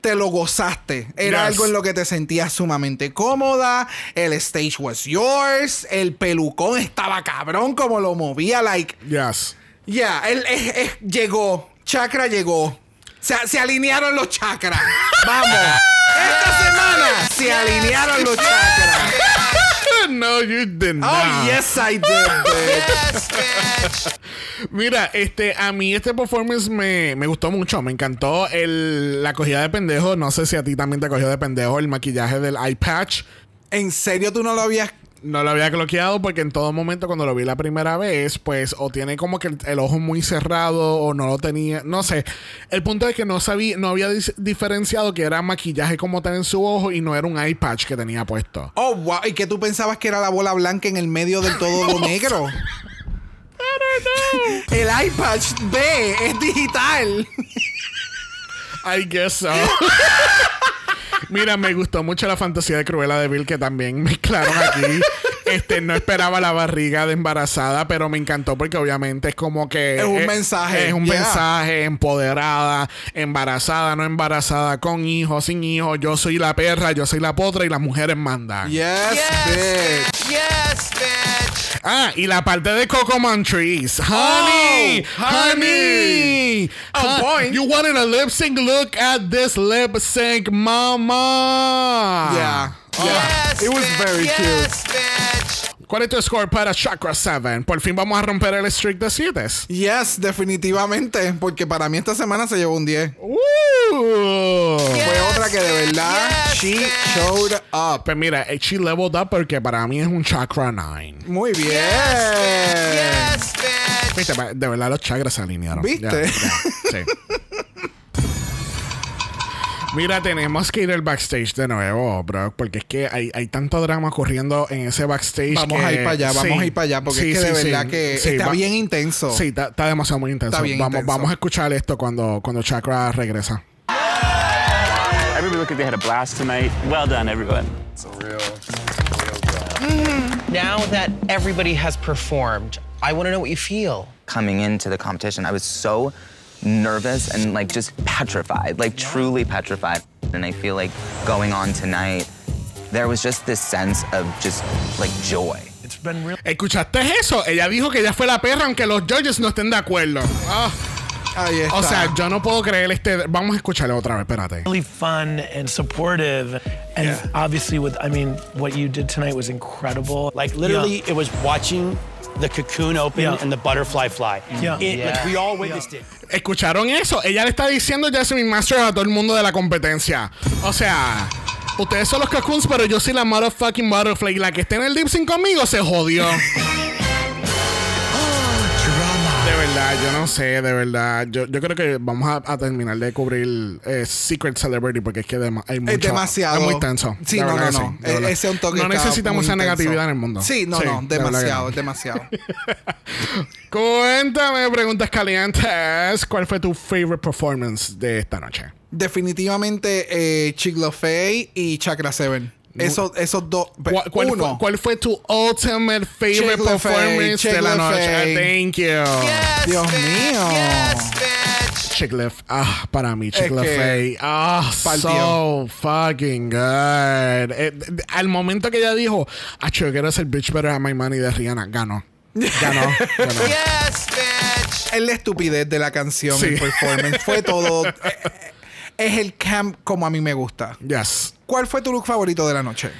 te lo gozaste. Era Yes. algo en lo que te sentías sumamente cómoda. El stage was yours. El pelucón estaba cabrón como lo movía. Like, Yes. ya, él eh, eh, llegó. Chakra llegó. Se, se alinearon los chakras. Vamos. Esta semana se alinearon los chakras. No, you did not. Oh, yes, I did, bitch. Yes, bitch. Mira, este, a mí este performance me, me gustó mucho. Me encantó el, la cogida de pendejo. No sé si a ti también te cogió de pendejo el maquillaje del eye patch. ¿En serio tú no lo habías No lo había bloqueado porque en todo momento cuando lo vi la primera vez, pues o tiene como que el, el ojo muy cerrado o no lo tenía, no sé. El punto es que no sabía, no había diferenciado que era maquillaje como tal en su ojo y no era un eye patch que tenía puesto. Oh, wow. ¿Y que tú pensabas que era la bola blanca en el medio del todo lo negro? El iPad B es digital. I guess so. Mira, me gustó mucho la fantasía de Cruella de Bill que también mezclaron aquí. Este, no esperaba la barriga de embarazada, pero me encantó porque obviamente es como que... Es un eh, mensaje, Es un yeah. mensaje, empoderada, embarazada, no embarazada, con hijos, sin hijos. Yo soy la perra, yo soy la potra y las mujeres mandan. Yes, bitch. Yes, bitch. Ah, y la parte de Coco Trees. Honey, Oh, honey. On Huh, point. You wanted a lip sync? Look at this lip sync, mama. Yeah. Oh. Yes, It was bitch. very yes, bitch. ¿Cuál es tu score para Chakra 7? Por fin vamos a romper el streak de 7. Yes, definitivamente. Porque para mí esta semana se llevó un 10. Uh. Fue otra que de verdad, Yes, she bitch. showed up. Pues mira, eh, she leveled up porque para mí es un Chakra 9. Muy bien. Yes, bitch. Viste, de verdad los chakras se alinearon. ¿Viste? Ya, ya, sí. Mira, tenemos que ir al backstage de nuevo, bro, porque es que hay, hay tanto drama ocurriendo en ese backstage. Vamos que- a ir para allá, vamos Sí. a ir para allá, porque Sí, es que de verdad sí. que Sí, está va- bien intenso. Sí, está, está demasiado muy intenso. Está bien vamos, intenso. vamos a escuchar esto cuando, cuando Chakra regresa. Everybody looked like they had a blast tonight. Well done, everyone. Now that everybody has performed, I want to know what you feel. coming into the competition, I was so nervous and like just petrified, like truly petrified. And I feel like going on tonight, there was just this sense of just like joy. It's been real. ¿Escuchaste eso? Ella dijo que ella fue la perra aunque los judges no estén de acuerdo. Ah, Ahí está. o sea, yo no puedo creer este... Vamos a escucharlo otra vez, espérate. really fun and supportive. And obviously, with I mean, what you did tonight was incredible. Like literally, it was watching the cocoon open Yeah. and the butterfly fly. Yeah. It- like, we all witnessed it. ¿Escucharon eso? Ella le está diciendo Jasmine Masters a todo el mundo de la competencia. O sea, ustedes son los cocoons, pero yo soy la motherfucking butterfly. Y la que esté en el lip sync conmigo se jodió. De verdad, yo no sé, de verdad. Yo, yo creo que vamos a, a terminar de cubrir eh, Secret Celebrity porque es que dema- hay mucho, demasiado. Es muy tenso. Sí, De no, no, no. de E- ese es un toque No necesitamos esa intenso. negatividad en el mundo. Sí, no, no, de demasiado, no. demasiado. Cuéntame, preguntas calientes. ¿Cuál fue tu favorite performance de esta noche? Definitivamente eh, Chick y Chakra 7. Eso, esos dos. ¿Cuál, cuál uno. fue, cuál fue tu ultimate favorite performance Chick de la noche? Fay. Thank you. Yes, Dios bitch. mío. Yes, bitch. Chick Le Ah, para mí, Chick Es Le que Fay. Ah, partió. so fucking good. Eh, al momento que ella dijo, ah, yo quiero ser Bitch Better Have My Money de Rihanna, ganó. Ganó. ganó. Yes, bitch. Es la estupidez de la canción, Sí. el performance. Fue todo. eh, es el camp como a mí me gusta. Yes. ¿Cuál fue tu look favorito de la noche?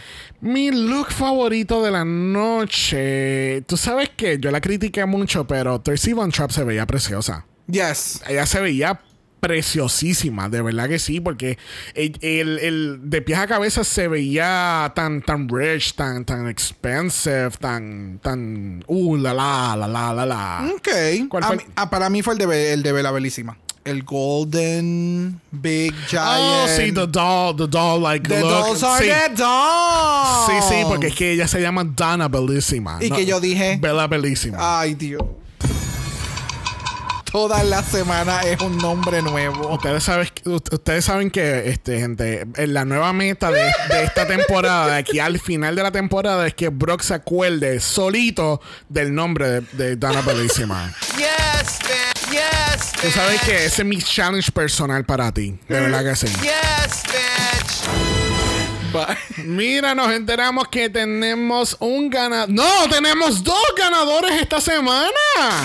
Mi look favorito de la noche. Tú sabes que yo la critiqué mucho, pero Tracy Von Trapp se veía preciosa. Yes. Ella se veía preciosísima, de verdad que sí, porque el, el- el- de pies a cabeza se veía tan, tan rich, tan, tan expensive, tan, tan, uh, la la, la la, la la. Ok. ¿Cuál A fue? mí- ah, para mí fue el de, el de Bella Belísima. El Golden Big Giant. Oh, sí, the doll, the doll, like, The look. dolls are sí. the dolls. Sí, sí, porque es que ella se llama Donna Bellissima. Y que yo dije- Bella Bellissima. Ay, Dios. Toda la semana es un nombre nuevo. Ustedes, saben, ustedes saben que, este, gente, en la nueva meta de, de esta temporada, de aquí al final de la temporada, es que Brock se acuerde solito del nombre de, de Donna Bellissima. Yes, bitch. Yes, Tú sabes que ese es mi challenge personal para ti. De verdad que sí. Yes, bitch. Mira, nos enteramos que tenemos un ganador. ¡No! ¡Tenemos dos ganadores esta semana!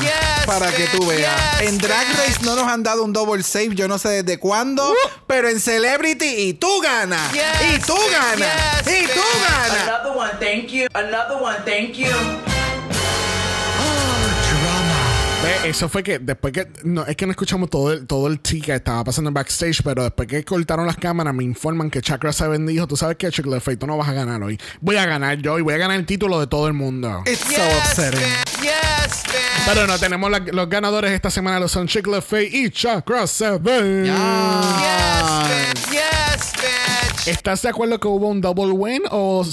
Yes, Para que tú veas. yes, en Drag Race no nos han dado un double save, yo no sé desde cuándo, pero en Celebrity y tú ganas. Yes, y tú ganas. yes, y tú ganas. Another one, thank you. Another one, thank you. Ve, eso fue que después que. No, es que no escuchamos todo el, todo el tea que estaba pasando en backstage, pero después que cortaron las cámaras, me informan que Chakra Seven dijo: Tú sabes que Chick Fate, tú no vas a ganar hoy. Voy a ganar yo y voy a ganar el título de todo el mundo. It's so Yes, upsetting. bitch. Yes, bitch. Pero no, tenemos la- los ganadores esta semana, los son Chick Fate y Chakra Seven. Yes, bitch. Yes, bitch. ¿Estás de acuerdo que hubo un double win o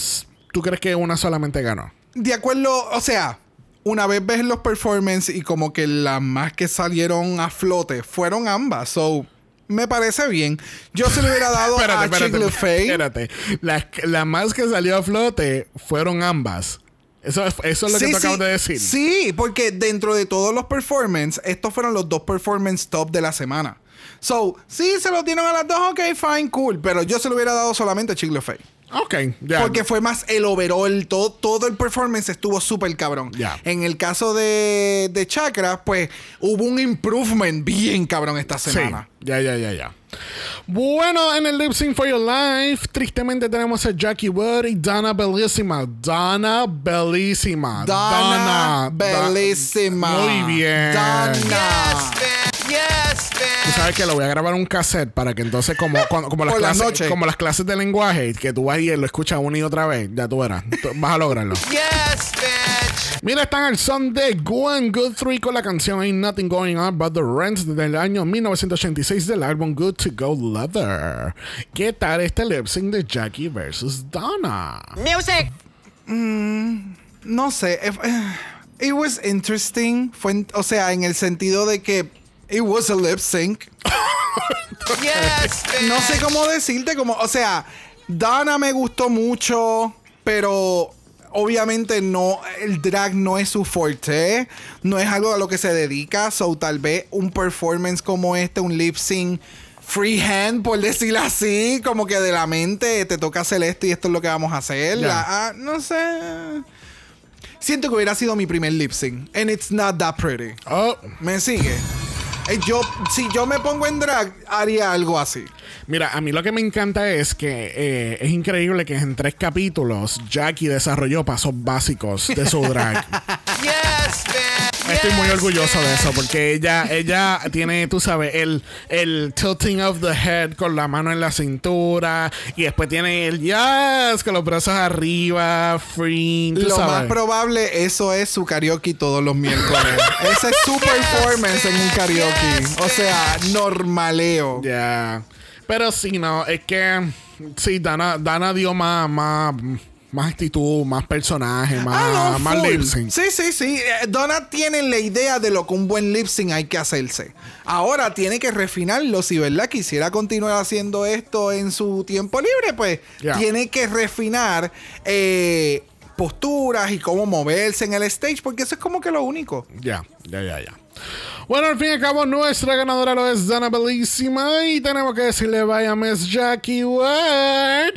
tú crees que una solamente ganó? De acuerdo, o sea, una vez ves los performances y como que las más que salieron a flote fueron ambas. So, me parece bien. Yo se lo hubiera dado Espérate, a espérate, espérate. La, la más que salió a flote fueron ambas. Eso, es- eso es lo que Sí, tú acabas de decir. Sí, porque dentro de todos los performances, estos fueron los dos performance top de la semana. So, sí, se lo dieron a las dos, ok, fine, cool. Pero yo se lo hubiera dado solamente a Chick Fay. Ok, ya. Porque fue más el overall, todo, todo el performance estuvo súper cabrón. Ya. En el caso de, de Chakra, pues hubo un improvement bien cabrón esta Sí, semana. ya, ya, ya, ya. Bueno, en el Lip Sync for Your Life, tristemente tenemos a Jackie Wood y Donna Bellissima. Donna Bellissima. Donna Da- Bellissima. Muy bien. Donna. Yes, Tú sabes que lo voy a grabar un cassette para que entonces, como, cuando- como, las, Por clases, como las clases de lenguaje, que tú vas y lo escuchas una y otra vez, ya tú verás. Tú vas a lograrlo. Yes, bitch. Mira, están al son de Gwen Guthrie con la canción Ain't Nothing Going On But the Rent del año 1986 del álbum Good to Go Leather. ¿Qué tal este lip sync de Jackie versus Donna? Music. No sé. if- it was interesting. Fue, o sea, en el sentido de que it was a lip sync. Yes, bitch. No sé cómo decirte, como, o sea, Dana me gustó mucho, pero obviamente no, el drag no es su forte, no es algo a lo que se dedica, so tal vez un performance como este, un lip sync freehand, por decirlo así, como que de la mente te toca hacer esto y esto es lo que vamos a hacer. La- ah, no sé. Siento que hubiera sido mi primer lip sync, and it's not that pretty. Oh, ¿Me sigue? Eh, Yo, si yo me pongo en drag, haría algo así. mira, a mí lo que me encanta es que eh, es increíble que en tres capítulos Jackie desarrolló pasos básicos de su drag. Yes. Estoy muy orgulloso de eso porque ella, ella tiene, tú sabes, el, el tilting of the head con la mano en la cintura y después tiene el yes con los brazos arriba, free, tú Lo sabes. más probable, eso es su karaoke todos los miércoles. Ese es su performance en un karaoke. O sea, normaleo. Ya. Pero sí, no, es que sí, Dana, Dana dio más, más, más actitud, más personaje, más, más lip sync. Sí, sí, sí. Eh, Donna tiene la idea de lo que un buen lip sync hay que hacerse. Ahora tiene que refinarlo. Si, ¿verdad? Quisiera continuar haciendo esto en su tiempo libre, pues tiene que refinar eh, posturas y cómo moverse en el stage, porque eso es como que lo único. Ya, ya, ya, ya. Bueno, al fin y al cabo, nuestra ganadora lo es Dana Bellísima. Y tenemos que decirle, vaya, Miss Jackie Ward.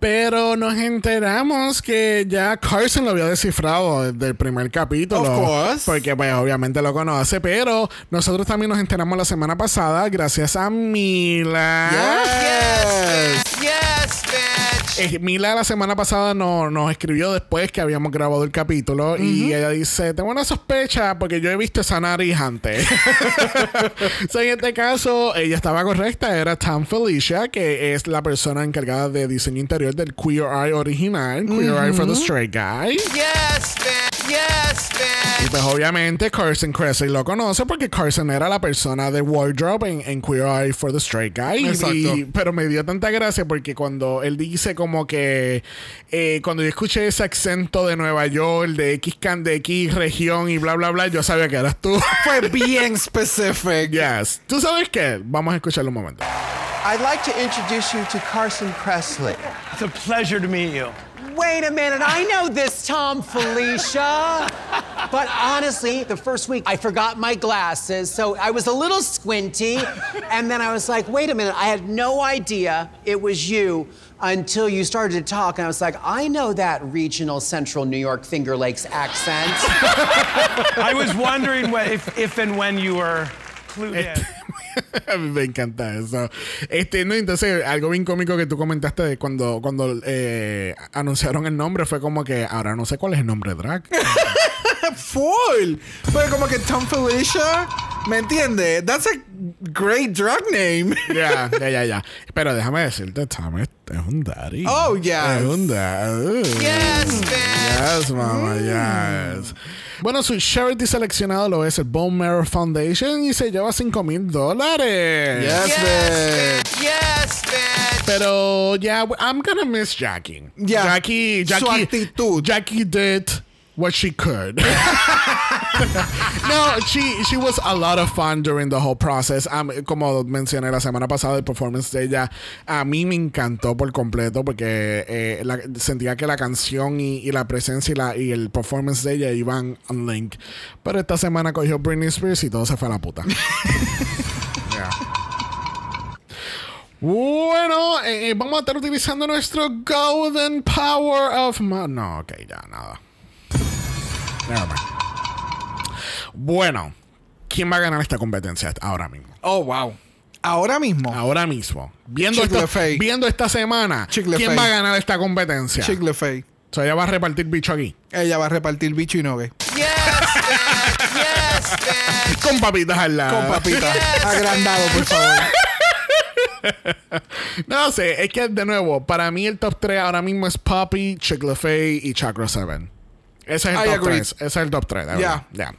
Pero nos enteramos que ya Carson lo había descifrado desde el primer capítulo. Of course. Porque pues obviamente lo conoce. Pero nosotros también nos enteramos la semana pasada gracias a Mila. Yes. Yes, bitch. Eh, Mila la semana pasada no- nos escribió después que habíamos grabado el capítulo y ella dice, tengo una sospecha porque yo he visto esa nariz antes. So, en este caso, ella estaba correcta, era Tom Felicia, que es la persona encargada de diseño interior del Queer Eye original, Queer Eye for the Straight Guy. Yes, bitch. Yes, Y bitch. pues obviamente Carson Cressley lo conoce porque Carson era la persona de wardrobe en, en Queer Eye for the Straight Guy. Y- Exacto. y- pero me dio tanta gracia porque cuando él dice como que eh, cuando yo escuché ese acento de Nueva York, de X can de X región y bla bla bla, yo sabía que eras tú. Fue bien specific. yes. ¿Tú sabes qué? Vamos a escucharlo un momento. I'd like to introduce you to Carson Kressley. It's a pleasure to meet you. Wait a minute, I know this Tom Felicia. But honestly, the first week I forgot my glasses, so I was a little squinty. And then I was like, wait a minute, I had no idea it was you until you started to talk. And I was like, I know that regional central New York Finger Lakes accent. I was wondering what, if, if and when you were clued in. Me encanta eso. Este, no, entonces, algo bien cómico que tú comentaste de cuando, cuando eh, anunciaron el nombre fue como que ahora no sé cuál es el nombre drag. Full. Pero como que Tom Felicia, ¿me entiendes? That's a great drug name. Ya, ya, ya, ya. Pero déjame decirte, Tom es, es un daddy. Oh, yes. Es un daddy. Yes, bitch. Yes, mama, yes. Bueno, su charity seleccionado lo es el Bone Marrow Foundation y se lleva 5 mil dólares. Yes, Yes, bitch. Yes, bitch. Pero ya, I'm gonna miss Jackie. Ya. Jackie, Su Jackie, actitud. Jackie did what she could. no, she she was a lot of fun during the whole process. Um, como mencioné la semana pasada, el performance de ella a mí me encantó por completo porque eh, sentía que la canción y, y la presencia y, la, y el performance de ella iban on link. Pero esta semana cogió Britney Spears y todo se fue a la puta. Bueno, eh, eh, vamos a estar utilizando nuestro Golden Power of... Ma- no, ok, ya, nada. Never mind. Bueno, ¿quién va a ganar esta competencia ahora mismo? Oh, wow. Ahora mismo. Ahora mismo. Viendo, Fey. viendo esta semana, Chicle ¿quién Fey. va a ganar esta competencia? Chicle Fey. O sea, ella va a repartir bicho aquí. Ella va a repartir bicho y no ve. Yes, bitch. Yes. Con papitas al lado. Con papita. Agrandado, por favor. No sé, es que de nuevo, para mí el top 3 ahora mismo es Poppy, Chicle Fey y Chakra 7. Ese es el I top agree. 3. Ese es el top 3. Yeah. Ya.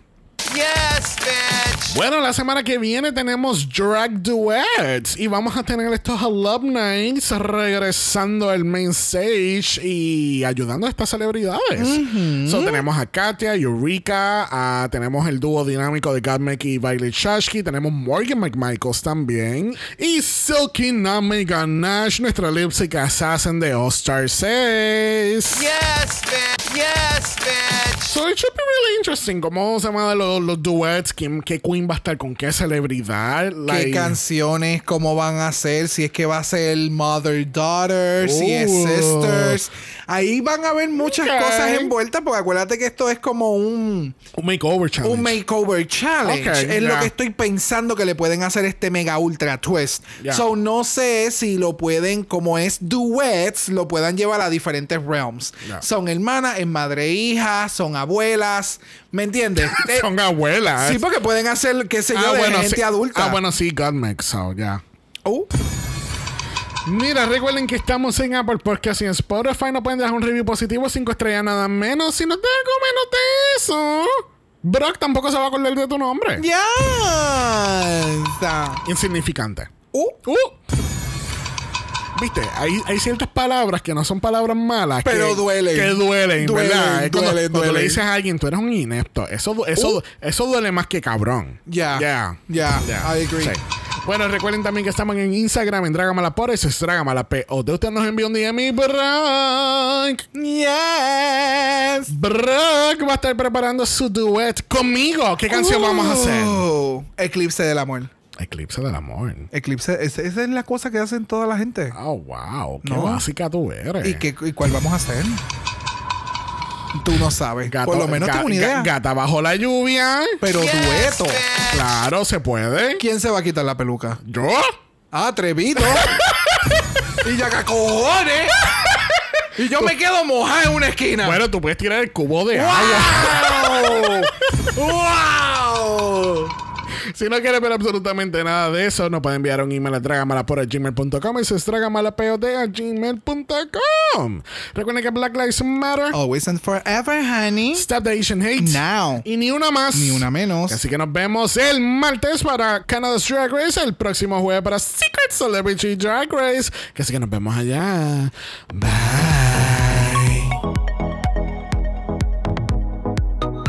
Yes, bitch. Bueno, la semana que viene tenemos Drag Duets y vamos a tener estos alumni regresando al main stage y ayudando a estas celebridades. So, tenemos a Katia, Eureka, ah, tenemos el dúo dinámico de Godmek y Violet Shashki, tenemos Morgan McMichaels también y Silky Nami Ganache, nuestra lip sync assassin de All Star 6. Yes, bitch. Yes, bitch. So it should be really interesting. ¿Cómo se los, los duets? ¿Quién, ¿Qué queen va a estar con qué celebridad? ¿Qué canciones? ¿Cómo van a ser? Si es que va a ser Mother-Daughter, si es. Sisters. Ahí van a haber muchas Ok. cosas envueltas porque acuérdate que esto es como un, Un makeover challenge. un makeover challenge. Es lo que estoy pensando que le pueden hacer este mega ultra twist. So no sé si lo pueden, como es duets, lo puedan llevar a diferentes realms. Son hermanas, es madre e hija, son abuelas. ¿Me entiendes? Eh, Son abuelas. Sí, porque pueden hacer, qué sé yo, de gente sí. adulta. Ah, bueno, sí, Godmix, so, ya. Oh. Mira, recuerden que estamos en Apple Podcast y en Spotify. No pueden dejar un review positivo, cinco estrellas nada menos. Si no te algo menos de eso. Brock tampoco se va a acordar de tu nombre. Ya. Insignificante. Uh. Uh. Viste, hay, hay ciertas palabras que no son palabras malas. Pero que, duelen. Que duelen, Duelen, ¿verdad? Es cuando, duelen, cuando le dices a alguien, tú eres un inepto. Eso, eso, Uh. eso duele más que cabrón. Ya. Ya. Ya. I agree. Sí. Bueno, recuerden también que estamos en Instagram en Dragamala por eso es Dragamala P. O de usted nos envió un DM y Brock. Yes. Brock va a estar preparando su duet conmigo. ¿Qué canción vamos a hacer? Oh, Eclipse del amor. Eclipse del amor. Eclipse, esa, esa es la cosa que hacen toda la gente. Oh, wow. Qué No. básica tú eres. ¿Y, qué, ¿Y cuál vamos a hacer? Tú no sabes. Gato- Por lo menos ga- tengo una ga- idea. Gata bajo la lluvia. Pero dueto. Claro, se puede. ¿Quién se va a quitar la peluca? ¿Yo? Ah, atrevido. y ya que cojones. y yo me quedo mojada en una esquina. Bueno, tú puedes tirar el cubo de agua. ¡Wow! Si no quieres ver absolutamente nada de eso, nos puede enviar un email a dragamalapod.gmail.com y eso es dragamalapod.gmail.com. Recuerden que Black Lives Matter. Always and forever, honey. Stop the Asian hate. Now. Y ni una más. Ni una menos. Así que nos vemos el martes para Canada's Drag Race, el próximo jueves para Secret Celebrity Drag Race. Así que nos vemos allá. Bye.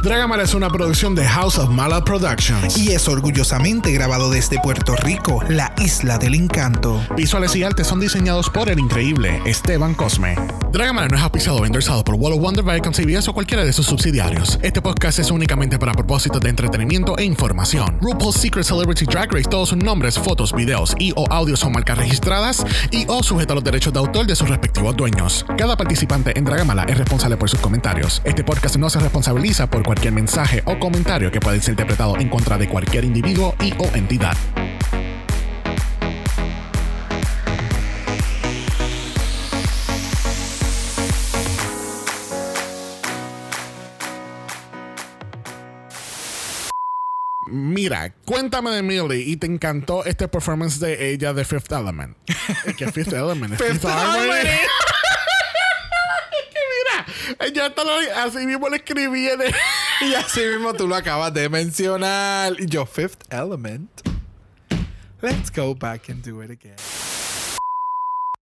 Dragamal es una producción de House of Mala Productions. Y es orgullosamente grabado desde Puerto Rico, la isla del encanto. Visuales y artes son diseñados por el increíble Esteban Cosme. Dragamala no es auspiciado o endorsado por Wall of Wonder, Viacom CBS o cualquiera de sus subsidiarios. Este podcast es únicamente para propósitos de entretenimiento e información. RuPaul's Secret Celebrity Drag Race, todos sus nombres, fotos, videos y o audios son marcas registradas y o sujetos a los derechos de autor de sus respectivos dueños. Cada participante en Dragamala es responsable por sus comentarios. Este podcast no se responsabiliza por cualquier mensaje o comentario que pueda ser interpretado en contra de cualquier individuo y o entidad. Mira, cuéntame de Millie y te encantó este performance de ella de Fifth Element. Que Fifth Element es Fifth Fifth Harmony. Harmony. Es que mira, yo hasta lo- así mismo le escribí en el- Y así mismo tú lo acabas de mencionar. Y yo, Fifth Element. Let's go back and do it again.